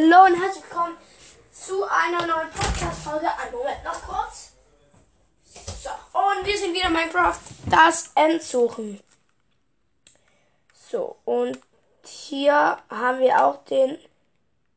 Hallo und herzlich willkommen zu einer neuen Podcast-Folge. Einen Moment noch kurz. So, und wir sind wieder Minecraft, das Endsuchen. So, und hier haben wir auch den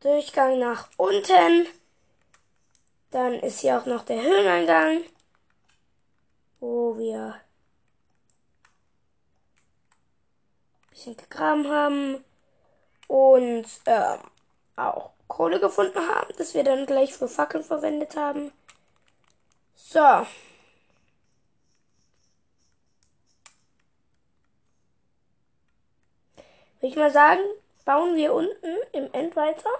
Durchgang nach unten. Dann ist hier auch noch der Höhleneingang, wo wir ein bisschen gegraben haben und ähm, auch Kohle gefunden haben, das wir dann gleich für Fackeln verwendet haben. So. Würde ich mal sagen, bauen wir unten im End weiter.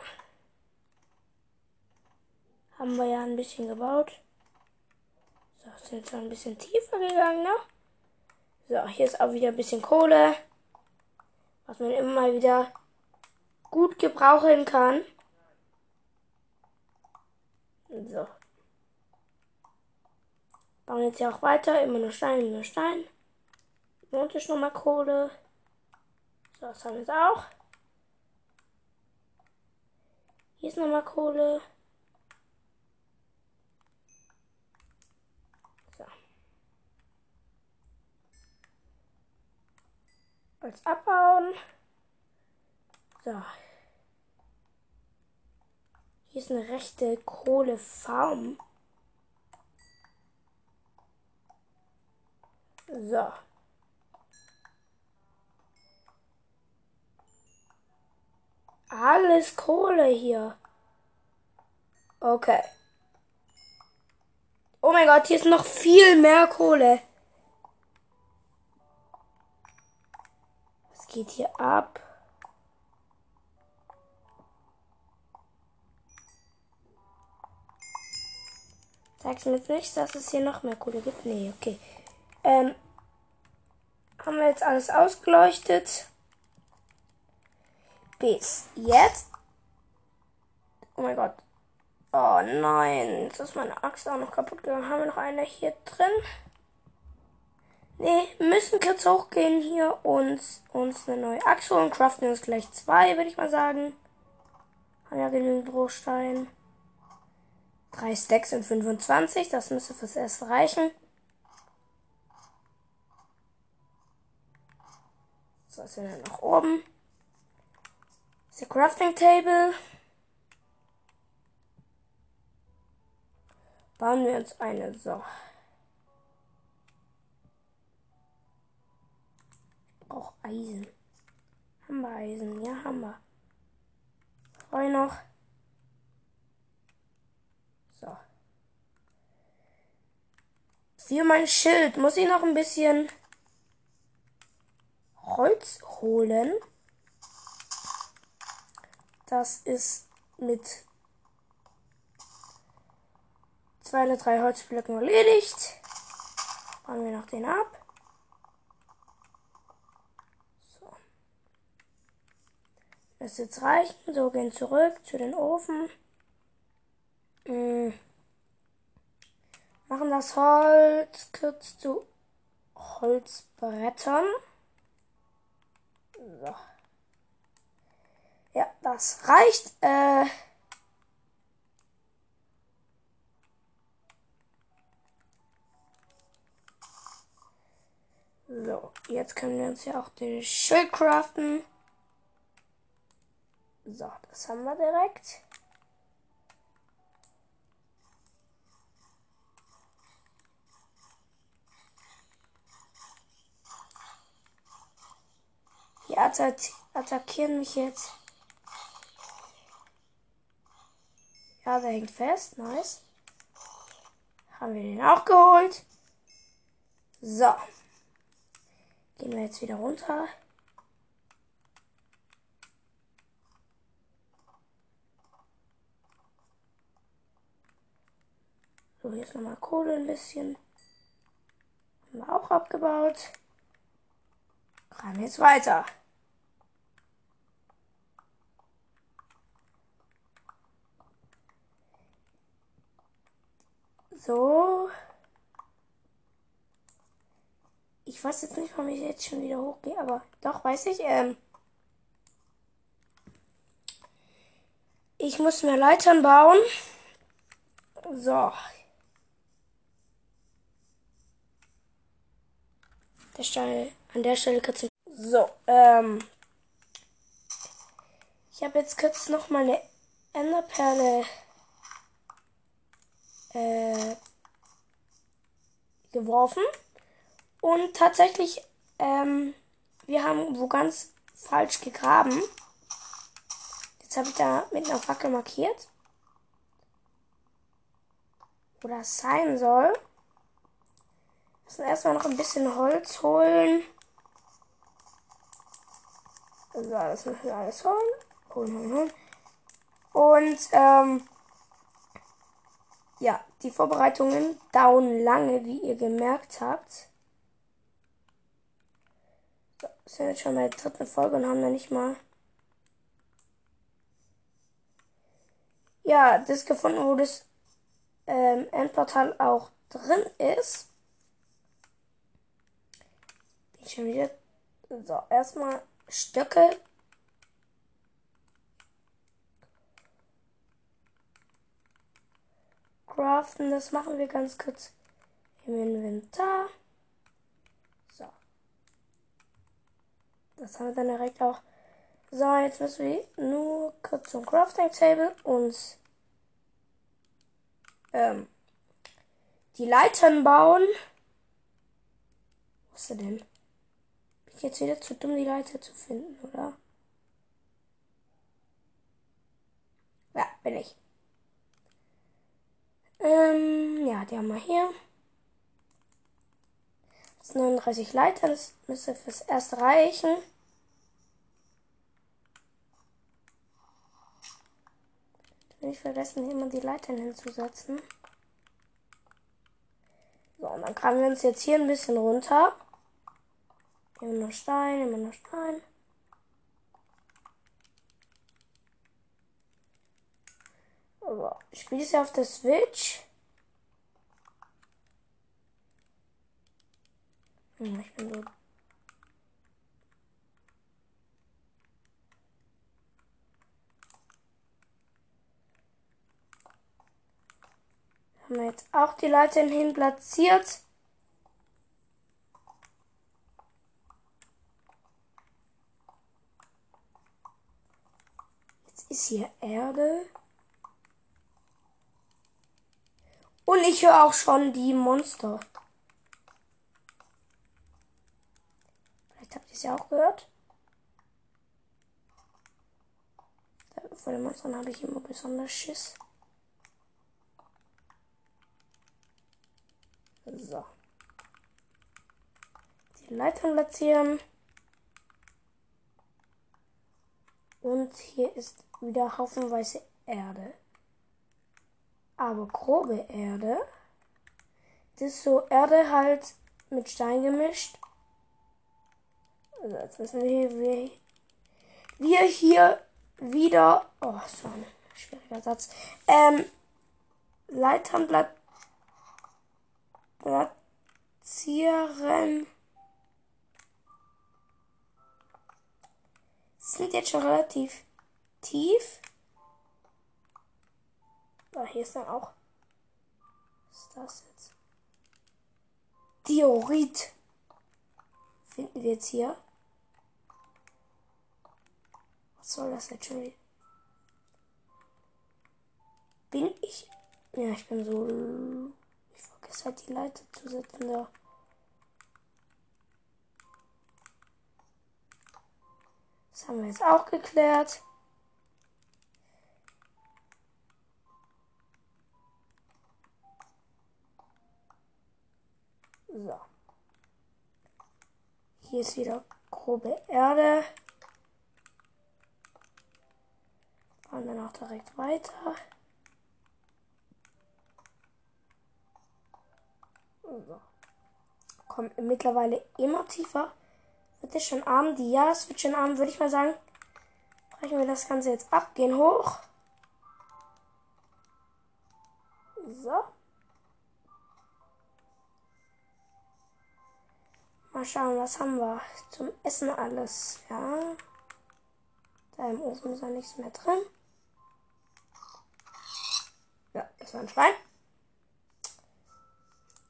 Haben wir ja ein bisschen gebaut. So, sind zwar ein bisschen tiefer gegangen, ne? So, hier ist auch wieder ein bisschen Kohle. Was man immer mal wieder gut gebrauchen kann. So. Bauen jetzt hier auch weiter. Immer nur Stein, immer nur Stein. Und ist nochmal Kohle. So, das haben wir jetzt auch. Hier ist nochmal Kohle. So. Als abbauen. So. Hier ist eine rechte Kohlefarm. So. Alles Kohle hier. Okay. Oh mein Gott, hier ist noch viel mehr Kohle. Was geht hier ab? Sag's mir jetzt nicht, dass es hier noch mehr Kohle gibt. Nee, okay. Ähm, haben wir jetzt alles ausgeleuchtet. Bis jetzt. Oh mein Gott. Oh nein, jetzt ist meine Axt auch noch kaputt gegangen. Haben wir noch eine hier drin? Nee, müssen kurz hochgehen hier und uns eine neue Axt holen. Craften uns gleich zwei, würde ich mal sagen. Haben ja genügend Rohstein. Drei Stacks sind 25. Das müsste fürs erste reichen. So, ist dann nach oben. Das ist der Crafting Table. Bauen wir uns eine. So. Auch Eisen. Haben wir Eisen? Ja, haben wir. Freu noch. So. Für mein Schild muss ich noch ein bisschen Holz holen. Das ist mit zwei oder drei Holzblöcken erledigt. Bauen wir noch den ab. So. Das jetzt reichen. So, gehen zurück zu den Ofen. Hm. Machen das Holz kurz zu Holzbrettern. So. Ja, das reicht. Äh so, jetzt können wir uns ja auch den Schild craften. So, das haben wir direkt. Die attack attackieren mich jetzt. Ja, der hängt fest. Nice. Haben wir den auch geholt. So. Gehen wir jetzt wieder runter. So, hier ist nochmal Kohle ein bisschen. Haben wir auch abgebaut. Graben jetzt weiter. So. Ich weiß jetzt nicht, warum ich jetzt schon wieder hochgehe, aber doch weiß ich. Ähm, Ich muss mehr Leitern bauen. So. Der Stelle, an der Stelle kurz. So, ähm. Ich habe jetzt kurz noch mal eine Enderperle äh, geworfen. Und tatsächlich, ähm, wir haben wo ganz falsch gegraben. Jetzt habe ich da mit einer Fackel markiert. Wo das sein soll. Müssen erstmal noch ein bisschen Holz holen. So, das müssen wir alles holen. Holen, holen, holen. Und, ähm, ja, die Vorbereitungen dauern lange, wie ihr gemerkt habt. So, sind jetzt schon bei der dritten Folge und haben noch nicht mal ja, das gefunden, wo das ähm, Endportal auch drin ist. Bin schon wieder. So, erstmal Stöcke. Craften, das machen wir ganz kurz im Inventar. So. Das haben wir dann direkt auch so, jetzt müssen wir nur kurz zum Crafting Table uns ähm, die Leitern bauen. Was ist er denn? Bin ich jetzt wieder zu dumm, die Leiter zu finden, oder? Ja, bin ich. Ähm, ja, die haben wir hier. Das sind 39 Leitern, das müsste fürs erste reichen. Nicht vergessen, hier mal die Leitern hinzusetzen. So, und dann kramen wir uns jetzt hier ein bisschen runter. Immer noch Stein, immer noch Stein. So, ich spiele auf der Switch. ich bin so Haben wir jetzt auch die Leitern hin platziert. Jetzt ist hier Erde. Und ich höre auch schon die Monster. Vielleicht habt ihr es ja auch gehört. Vor den Monstern habe ich immer besonders Schiss. So. Die Leitern platzieren. Und hier ist wieder haufenweise Erde. Aber grobe Erde. Das ist so Erde halt mit Stein gemischt. Also jetzt müssen wir hier, wir, hier wieder. Oh, so ein schwieriger Satz. Ähm, Leitern platzieren. Sind jetzt schon relativ tief. Ah, hier ist dann auch. Was ist das jetzt? Diorit. Finden wir jetzt hier. Was soll das jetzt schon? Bin ich. Ja, ich bin so ist halt die Leiter zu setzen da. Das haben wir jetzt auch geklärt. So. Hier ist wieder grobe Erde. Fahren dann auch direkt weiter. So. Kommt mittlerweile immer tiefer. Wird es schon Abend? Ja, es wird schon Abend, würde ich mal sagen. Brechen wir das Ganze jetzt ab, gehen hoch. So. Mal schauen, was haben wir zum Essen alles. Ja. Da im Ofen ist ja nichts mehr drin. ist ein Schwein.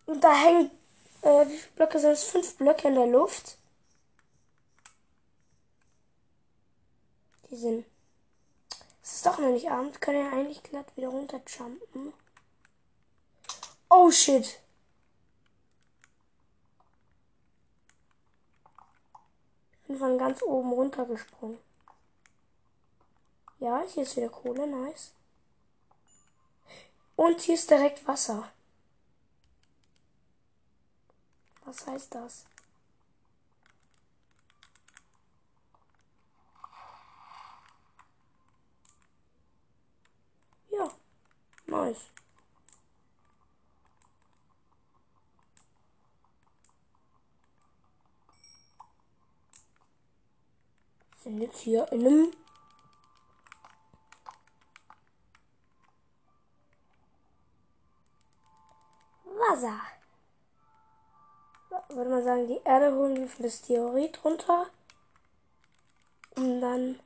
Und da hängen, äh, wie viele Blöcke sind es? Fünf Blöcke in der Luft. Die sind. Es ist doch noch nicht Abend. Können ja eigentlich glatt wieder runterjumpen. Oh shit. Bin von ganz oben runtergesprungen. Ja, hier ist wieder Kohle, nice. Und hier ist direkt Wasser. Was heißt das? Ja, nice. Sind jetzt hier in einem Wasser. Würde man sagen, die Erde holen wir für das Theorit runter. Um dann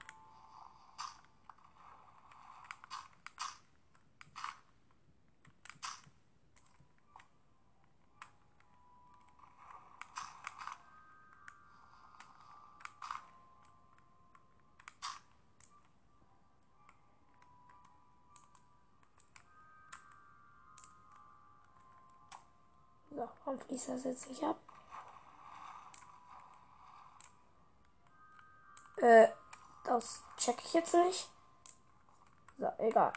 So, warum fließt das jetzt nicht ab? Äh, das check ich jetzt nicht. So, egal.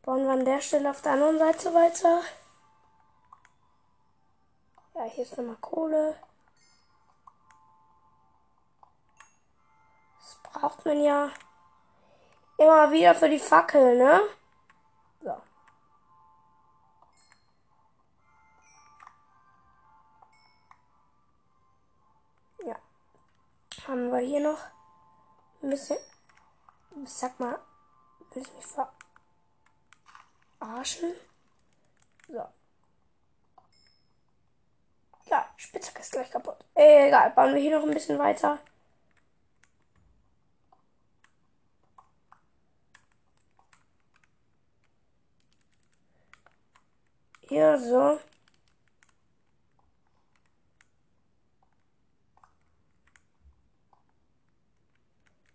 Bauen wir an der Stelle auf der anderen Seite weiter. Ja, hier ist nochmal Kohle. Das braucht man ja immer wieder für die Fackel, ne? Haben wir hier noch ein bisschen. Sag mal, will ich mich verarschen? So. Ja, Spitzhacke ist gleich kaputt. Egal, bauen wir hier noch ein bisschen weiter. Hier so.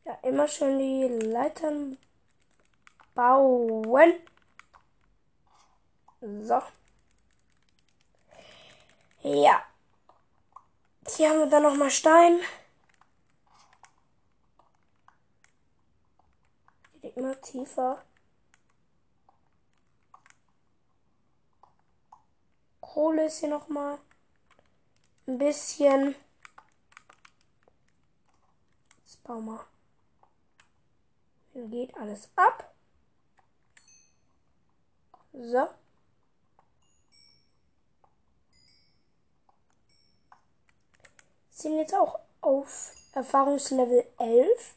Ja, immer schön die Leitern bauen. So. Ja. Hier haben wir dann nochmal Stein. Immer tiefer. Kohle ist hier nochmal ein bisschen. Jetzt bauen wir. Geht alles ab. So. Sind jetzt auch auf Erfahrungslevel 11.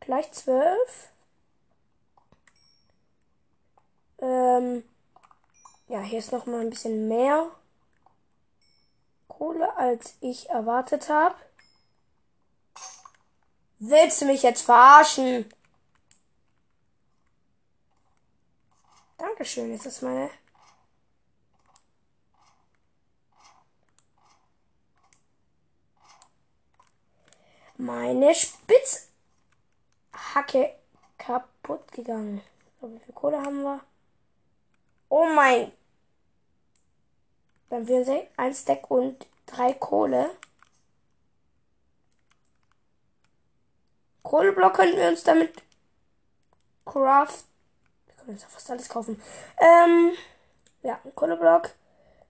Gleich 12. Ähm, ja, hier ist noch mal ein bisschen mehr Kohle, als ich erwartet habe. Willst du mich jetzt verarschen? Dankeschön, ist meine. Meine Spitzhacke kaputt gegangen. So, wie viel Kohle haben wir? Oh mein. Dann wir ein Stack und drei Kohle. Kohleblock könnten wir uns damit craft. Uns ja fast alles kaufen. Ähm, ja, ein Kohleblock.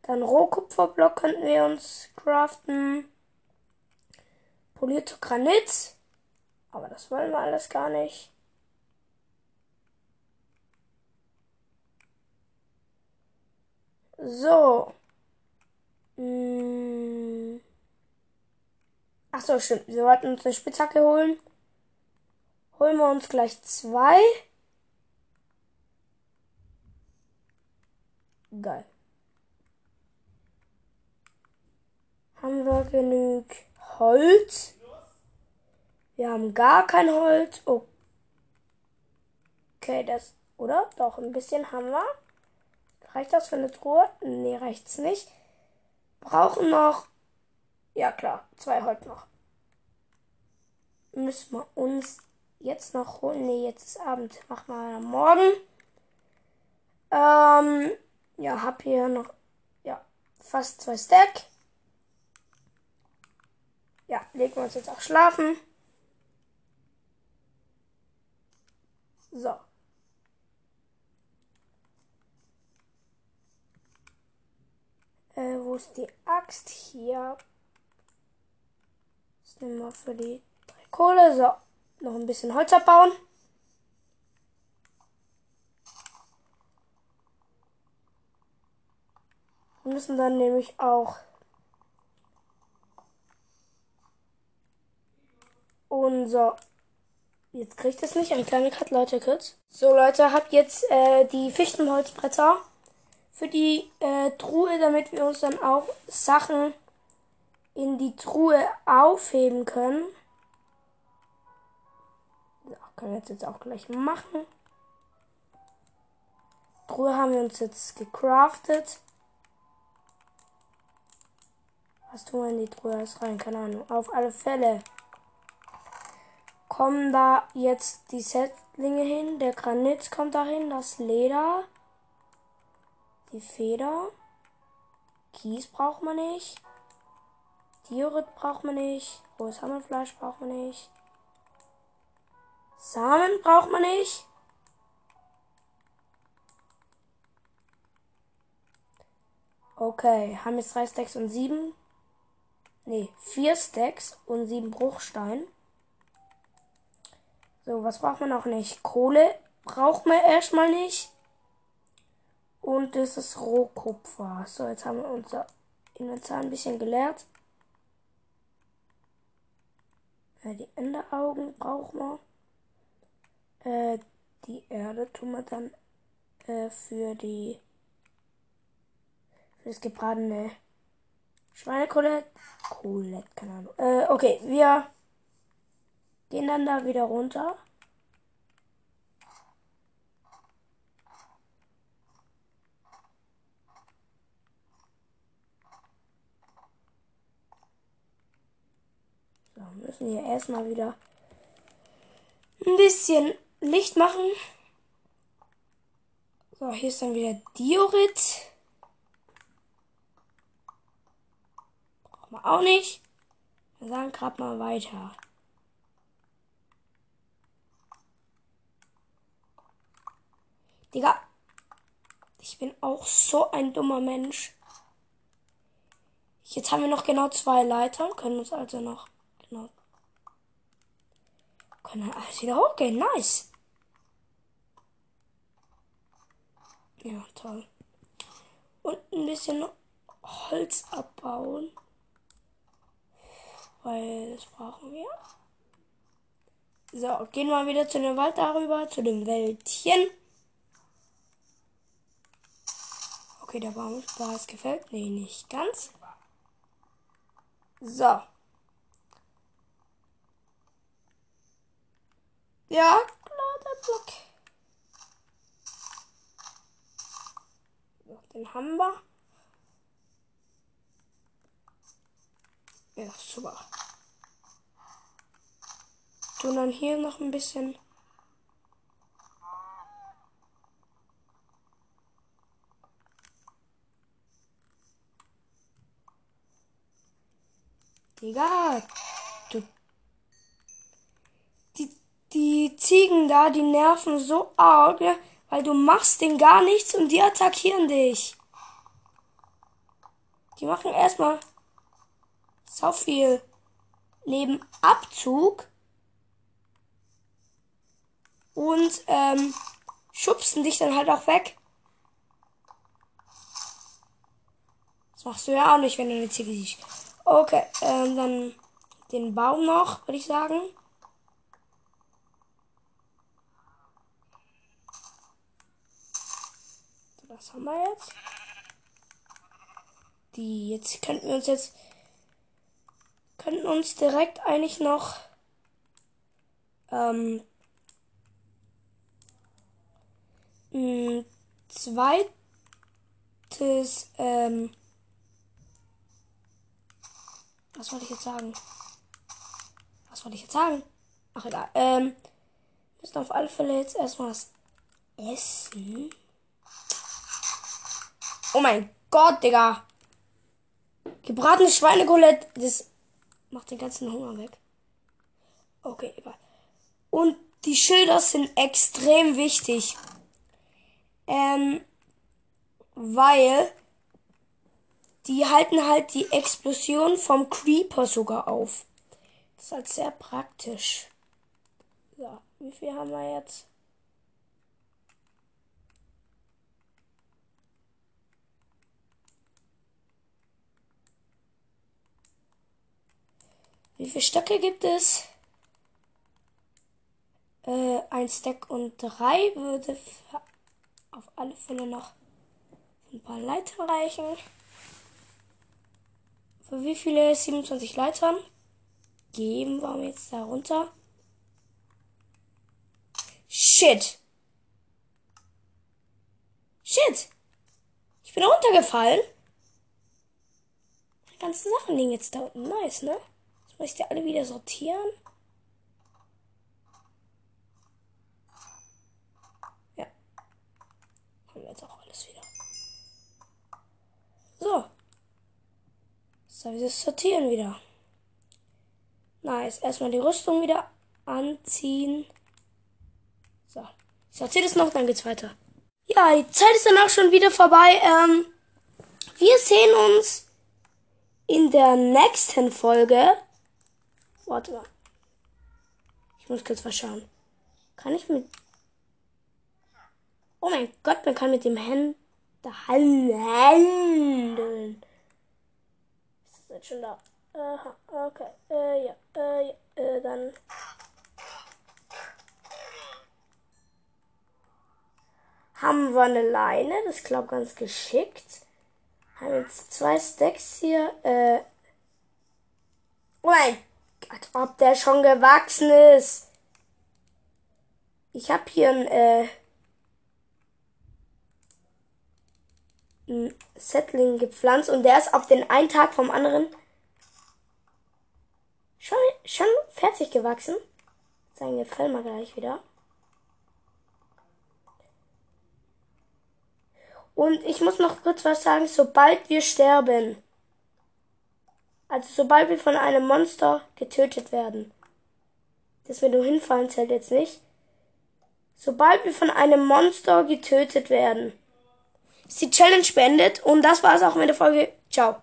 Dann Rohkupferblock könnten wir uns craften. Polierte Granit. Aber das wollen wir alles gar nicht. So. Hm. Ach so, stimmt. Wir wollten uns eine Spitzhacke holen. Holen wir uns gleich zwei. Geil. Haben wir genug Holz? Wir haben gar kein Holz. Okay, das. Oder? Doch, ein bisschen haben wir. Reicht das für eine Truhe? Nee, reicht's nicht. Brauchen noch. Ja, klar. Zwei Holz noch. Müssen wir uns jetzt noch holen. Nee, jetzt ist Abend. Machen wir morgen. Ähm, ja, hab hier noch. Ja, fast zwei Stack. Ja, legen wir uns jetzt auch schlafen. So. Äh, wo ist die Axt? Hier. Das nehmen wir für die drei Kohle. So. Noch ein bisschen Holz abbauen. Wir müssen dann nämlich auch unser. Jetzt kriegt es nicht. Ein kleiner Cut, Leute, kurz. So, Leute, habt jetzt äh, die Fichtenholzbretter für die äh, Truhe, damit wir uns dann auch Sachen in die Truhe aufheben können. So, können wir jetzt, jetzt auch gleich machen. Truhe haben wir uns jetzt gecraftet. Was tun wir in die Truhe alles rein? Keine Ahnung. Auf alle Fälle kommen da jetzt die Setzlinge hin. Der Granit kommt dahin, das Leder, die Feder. Kies braucht man nicht. Diorit braucht man nicht. Rohes Hammelfleisch braucht man nicht. Samen braucht man nicht. Okay, haben jetzt drei Stacks und sieben. Ne, vier Stacks und sieben Bruchstein. So, was braucht man noch nicht? Kohle braucht man erstmal nicht. Und das ist Rohkupfer. So, jetzt haben wir unser Inventar ein bisschen geleert. Äh, die Enderaugen brauchen wir. Äh, die Erde tun wir dann äh, für die für das gebratene Schweinekohlett. Kohlett, keine Ahnung. Äh, okay, wir Gehen dann da wieder runter. So, müssen hier erstmal wieder ein bisschen Licht machen. So, hier ist dann wieder Diorit. Wir auch nicht. Wir sagen gerade mal weiter. Digga. Ich bin auch so ein dummer Mensch. Jetzt haben wir noch genau zwei Leitern. Können uns also noch genau. Können alles wieder hochgehen. Nice. Ja, toll. Und ein bisschen Holz abbauen. Weil das brauchen wir. So, gehen wir wieder zu dem Wald darüber, zu dem Wäldchen. Okay, der Baum da ist gefällt. Nee, nicht ganz. So. Ja, klar, der Block. Den haben wir. Ja, super. Tun dann hier noch ein bisschen Digga. Du. Die, die Ziegen da, die nerven so arg, weil du machst denen gar nichts und die attackieren dich. Die machen erstmal so viel Lebenabzug und ähm, schubsen dich dann halt auch weg. Das machst du ja auch nicht, wenn du eine Ziege siehst. Okay, ähm, dann den Baum noch, würde ich sagen. Was haben wir jetzt? Die, jetzt könnten wir uns jetzt, könnten uns direkt eigentlich noch, ähm, mh, zweites, ähm, was wollte ich jetzt sagen? Was wollte ich jetzt sagen? Ach egal. Ähm, müssen auf alle Fälle jetzt erstmal was essen. Oh mein Gott, Digga. Gebratenes Schweinekotelett, das macht den ganzen Hunger weg. Okay, egal. Und die Schilder sind extrem wichtig. Ähm, weil die halten halt die Explosion vom Creeper sogar auf. Das ist halt sehr praktisch. So, wie viel haben wir jetzt? Wie viele Stöcke gibt es? Äh, ein Stack und drei würde auf alle Fälle noch ein paar Leitern reichen. Für wie viele 27 Leitern geben wir jetzt da runter? Shit. Shit. Ich bin runtergefallen. Die ganzen Sachen liegen jetzt da unten. Nice, ne? Das muss ich ja alle wieder sortieren. Ja. Haben wir jetzt auch alles wieder. So. So, wir sortieren wieder. Nice. Erstmal die Rüstung wieder anziehen. So. Ich sortiere das noch, dann geht's weiter. Ja, die Zeit ist dann auch schon wieder vorbei. Ähm, wir sehen uns in der nächsten Folge. Warte mal. Ich muss kurz was schauen. Kann ich mit. Oh mein Gott, man kann mit dem Händen handeln. Ist das jetzt schon da? Aha, okay. Äh, ja, äh, ja, äh, dann. haben wir eine Leine. Das klappt ganz geschickt. Haben jetzt zwei Stacks hier. Äh Gott, ob der schon gewachsen ist. Ich habe hier ein, äh, ein Settling gepflanzt und der ist auf den einen Tag vom anderen schon, schon fertig gewachsen. Sein Gefällt mal gleich wieder. Und ich muss noch kurz was sagen, sobald wir sterben. Also sobald wir von einem Monster getötet werden. Das mit dem Hinfallen zählt jetzt nicht. Sobald wir von einem Monster getötet werden, ist die Challenge beendet. Und das war es auch mit der Folge. Ciao.